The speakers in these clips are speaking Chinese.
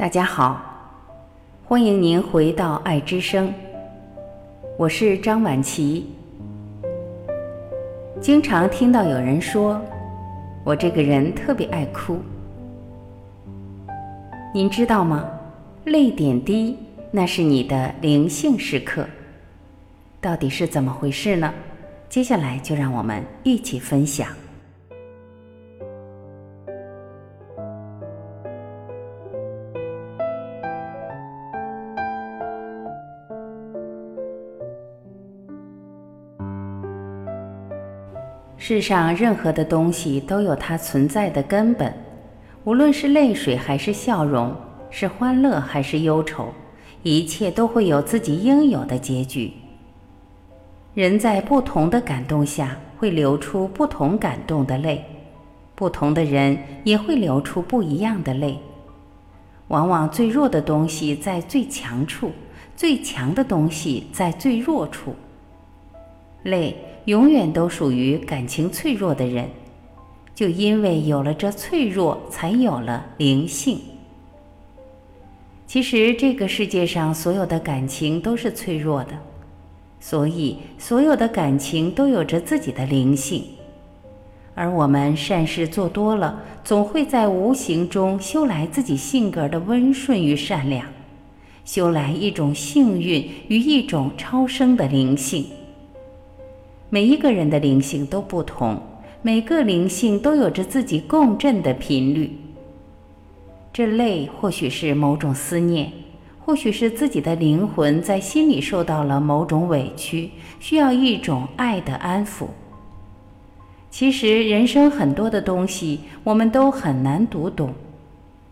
大家好，欢迎您回到爱之声，我是张晚琪。经常听到有人说，我这个人特别爱哭。您知道吗？泪点低，那是你的灵性时刻。到底是怎么回事呢？接下来就让我们一起分享。世上任何的东西都有它存在的根本，无论是泪水还是笑容，是欢乐还是忧愁，一切都会有自己应有的结局。人在不同的感动下会流出不同感动的泪，不同的人也会流出不一样的泪。往往最弱的东西在最强处，最强的东西在最弱处。泪。永远都属于感情脆弱的人，就因为有了这脆弱，才有了灵性。其实这个世界上所有的感情都是脆弱的，所以所有的感情都有着自己的灵性。而我们善事做多了，总会在无形中修来自己性格的温顺与善良，修来一种幸运与一种超生的灵性。每一个人的灵性都不同，每个灵性都有着自己共振的频率。这泪或许是某种思念，或许是自己的灵魂在心里受到了某种委屈，需要一种爱的安抚。其实人生很多的东西，我们都很难读懂，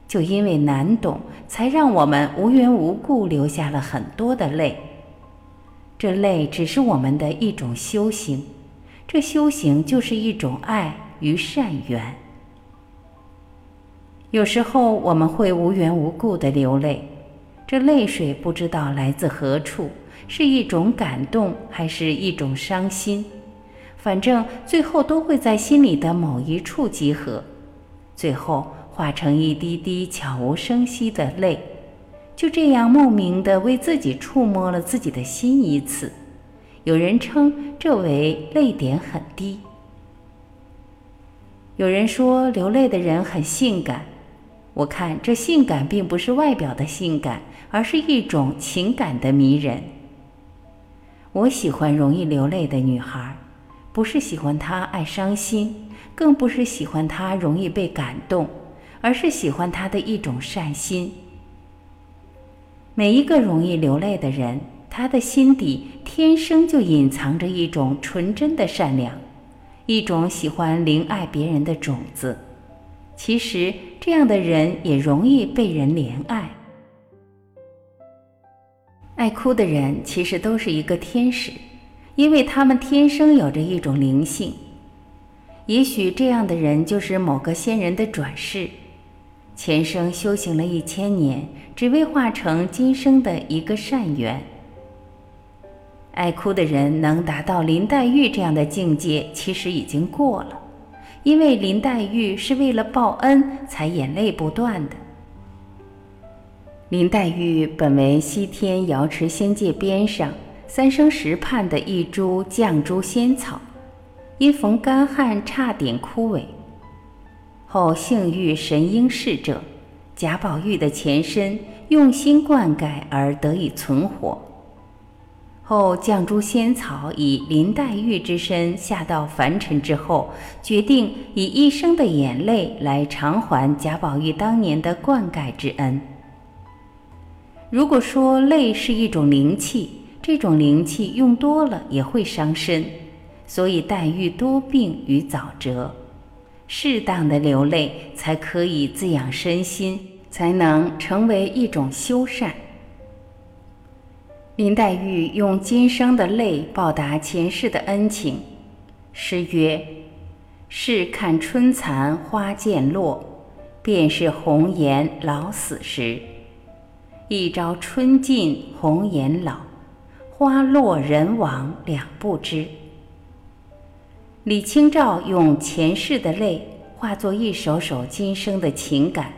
就因为难懂，才让我们无缘无故流下了很多的泪。这泪只是我们的一种修行，这修行就是一种爱与善缘。有时候我们会无缘无故的流泪，这泪水不知道来自何处，是一种感动还是一种伤心，反正最后都会在心里的某一处集合，最后化成一滴滴悄无声息的泪。就这样莫名的为自己触摸了自己的心一次，有人称这为泪点很低。有人说流泪的人很性感，我看这性感并不是外表的性感，而是一种情感的迷人。我喜欢容易流泪的女孩，不是喜欢她爱伤心，更不是喜欢她容易被感动，而是喜欢她的一种善心。每一个容易流泪的人，他的心底天生就隐藏着一种纯真的善良，一种喜欢怜爱别人的种子。其实，这样的人也容易被人怜爱。爱哭的人其实都是一个天使，因为他们天生有着一种灵性。也许这样的人就是某个仙人的转世。前生修行了一千年，只为化成今生的一个善缘。爱哭的人能达到林黛玉这样的境界，其实已经过了，因为林黛玉是为了报恩才眼泪不断的。林黛玉本为西天瑶池仙界边上三生石畔的一株绛珠仙草，因逢干旱，差点枯萎。后幸遇神瑛侍者贾宝玉的前身，用心灌溉而得以存活。后绛珠仙草以林黛玉之身下到凡尘之后，决定以一生的眼泪来偿还贾宝玉当年的灌溉之恩。如果说泪是一种灵气，这种灵气用多了也会伤身，所以黛玉多病与早折。适当的流泪，才可以滋养身心，才能成为一种修善。林黛玉用今生的泪报答前世的恩情。诗曰：“试看春残花渐落，便是红颜老死时。一朝春尽红颜老，花落人亡两不知。”李清照用前世的泪化作一首首今生的情感，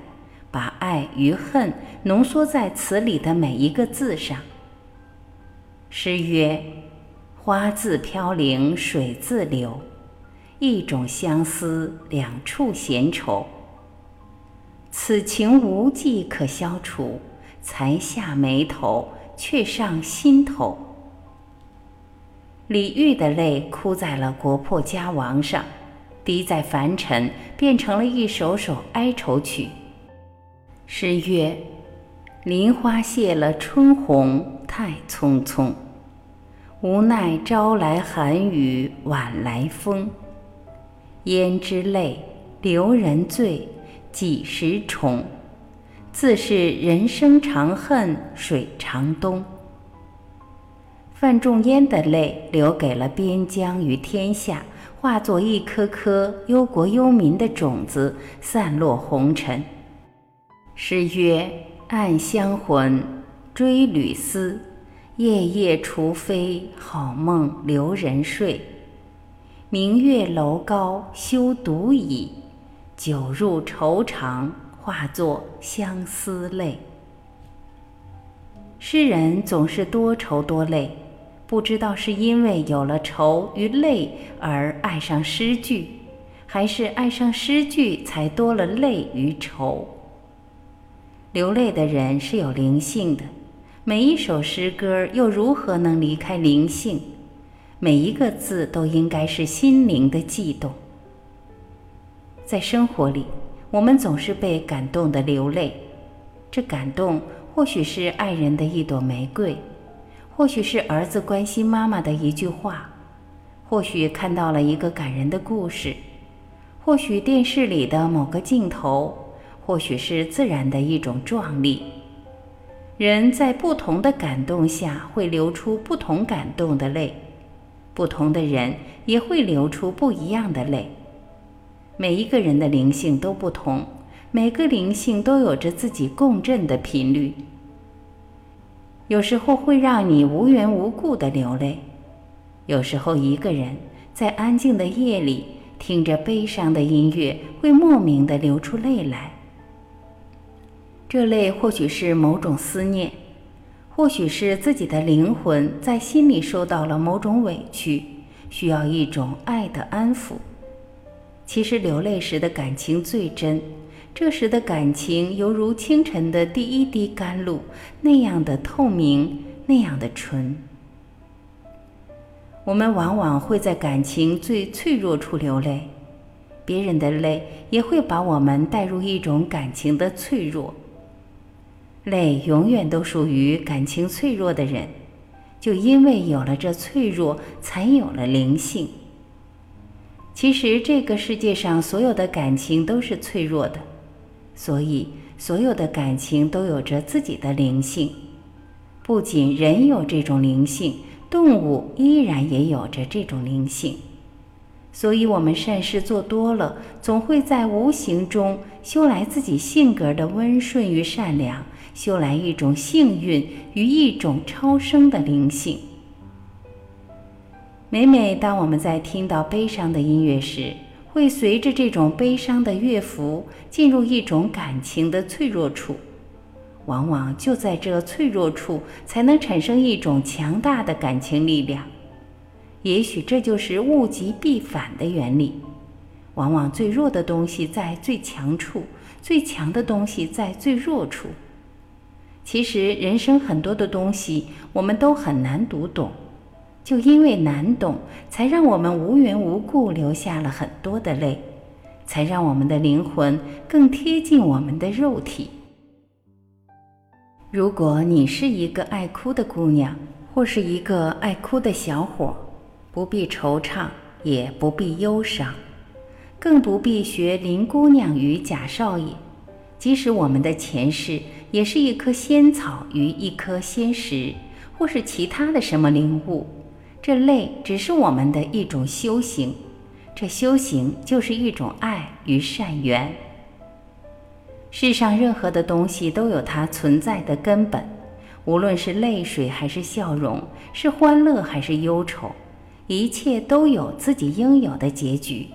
把爱与恨浓缩在词里的每一个字上。诗曰：“花自飘零水自流，一种相思，两处闲愁。此情无计可消除，才下眉头，却上心头。”李煜的泪哭在了国破家亡上，滴在凡尘，变成了一首首哀愁曲。诗曰：“林花谢了春红太匆匆，无奈朝来寒雨晚来风。胭脂泪，留人醉，几时重？自是人生长恨水长东。”范仲淹的泪流给了边疆与天下，化作一颗颗忧国忧民的种子，散落红尘。诗曰：“暗香魂，追旅思，夜夜除非好梦留人睡。明月楼高休独倚，酒入愁肠，化作相思泪。”诗人总是多愁多泪。不知道是因为有了愁与泪而爱上诗句，还是爱上诗句才多了泪与愁。流泪的人是有灵性的，每一首诗歌又如何能离开灵性？每一个字都应该是心灵的悸动。在生活里，我们总是被感动的流泪，这感动或许是爱人的一朵玫瑰。或许是儿子关心妈妈的一句话，或许看到了一个感人的故事，或许电视里的某个镜头，或许是自然的一种壮丽。人在不同的感动下会流出不同感动的泪，不同的人也会流出不一样的泪。每一个人的灵性都不同，每个灵性都有着自己共振的频率。有时候会让你无缘无故的流泪，有时候一个人在安静的夜里听着悲伤的音乐，会莫名的流出泪来。这泪或许是某种思念，或许是自己的灵魂在心里受到了某种委屈，需要一种爱的安抚。其实流泪时的感情最真。这时的感情犹如清晨的第一滴甘露，那样的透明，那样的纯。我们往往会在感情最脆弱处流泪，别人的泪也会把我们带入一种感情的脆弱。泪永远都属于感情脆弱的人，就因为有了这脆弱，才有了灵性。其实这个世界上所有的感情都是脆弱的。所以，所有的感情都有着自己的灵性。不仅人有这种灵性，动物依然也有着这种灵性。所以，我们善事做多了，总会在无形中修来自己性格的温顺与善良，修来一种幸运与一种超生的灵性。每每当我们在听到悲伤的音乐时，会随着这种悲伤的乐符进入一种感情的脆弱处，往往就在这脆弱处才能产生一种强大的感情力量。也许这就是物极必反的原理。往往最弱的东西在最强处，最强的东西在最弱处。其实人生很多的东西我们都很难读懂。就因为难懂，才让我们无缘无故流下了很多的泪，才让我们的灵魂更贴近我们的肉体。如果你是一个爱哭的姑娘，或是一个爱哭的小伙，不必惆怅，也不必忧伤，更不必学林姑娘与贾少爷。即使我们的前世也是一棵仙草与一颗仙石，或是其他的什么灵物。这泪只是我们的一种修行，这修行就是一种爱与善缘。世上任何的东西都有它存在的根本，无论是泪水还是笑容，是欢乐还是忧愁，一切都有自己应有的结局。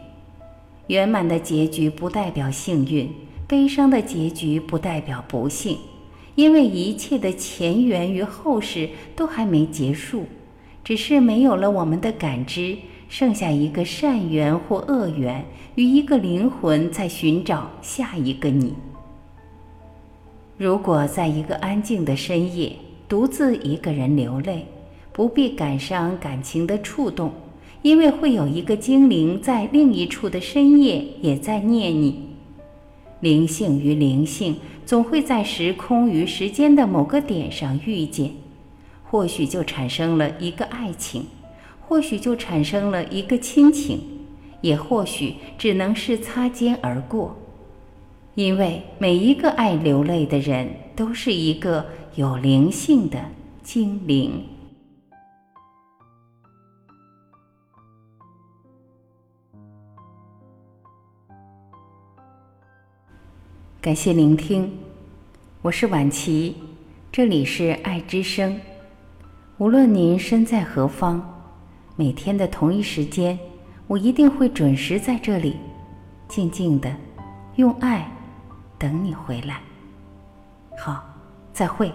圆满的结局不代表幸运，悲伤的结局不代表不幸，因为一切的前缘与后世都还没结束，只是没有了我们的感知，剩下一个善缘或恶缘与一个灵魂在寻找下一个你。如果在一个安静的深夜，独自一个人流泪，不必感伤感情的触动，因为会有一个精灵在另一处的深夜也在念你。灵性与灵性总会在时空与时间的某个点上遇见，或许就产生了一个爱情，或许就产生了一个亲情，也或许只能是擦肩而过。因为每一个爱流泪的人，都是一个有灵性的精灵。感谢聆听，我是婉琪，这里是爱之声。无论您身在何方，每天的同一时间，我一定会准时在这里，静静的用爱。等你回来，好，再会。